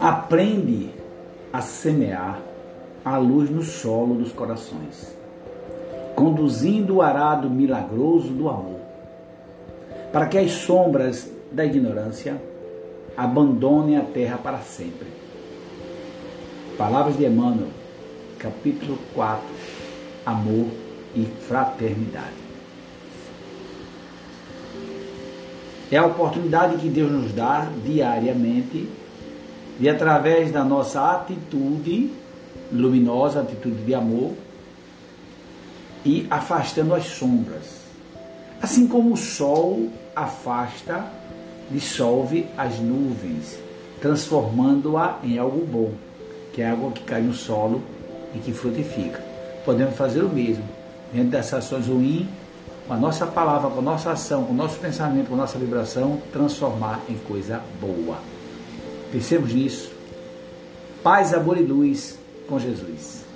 Aprende a semear a luz no solo dos corações, conduzindo o arado milagroso do amor, para que as sombras da ignorância abandonem a terra para sempre. Palavras de Emmanuel, capítulo 4 Amor e Fraternidade. É a oportunidade que Deus nos dá diariamente de, através da nossa atitude luminosa, atitude de amor, e afastando as sombras. Assim como o sol afasta, dissolve as nuvens, transformando-a em algo bom, que é água que cai no solo e que frutifica. Podemos fazer o mesmo, dentro dessas ações ruins, com a nossa palavra, com a nossa ação, com o nosso pensamento, com a nossa vibração, transformar em coisa boa. Pensemos nisso. Paz, amor e luz com Jesus.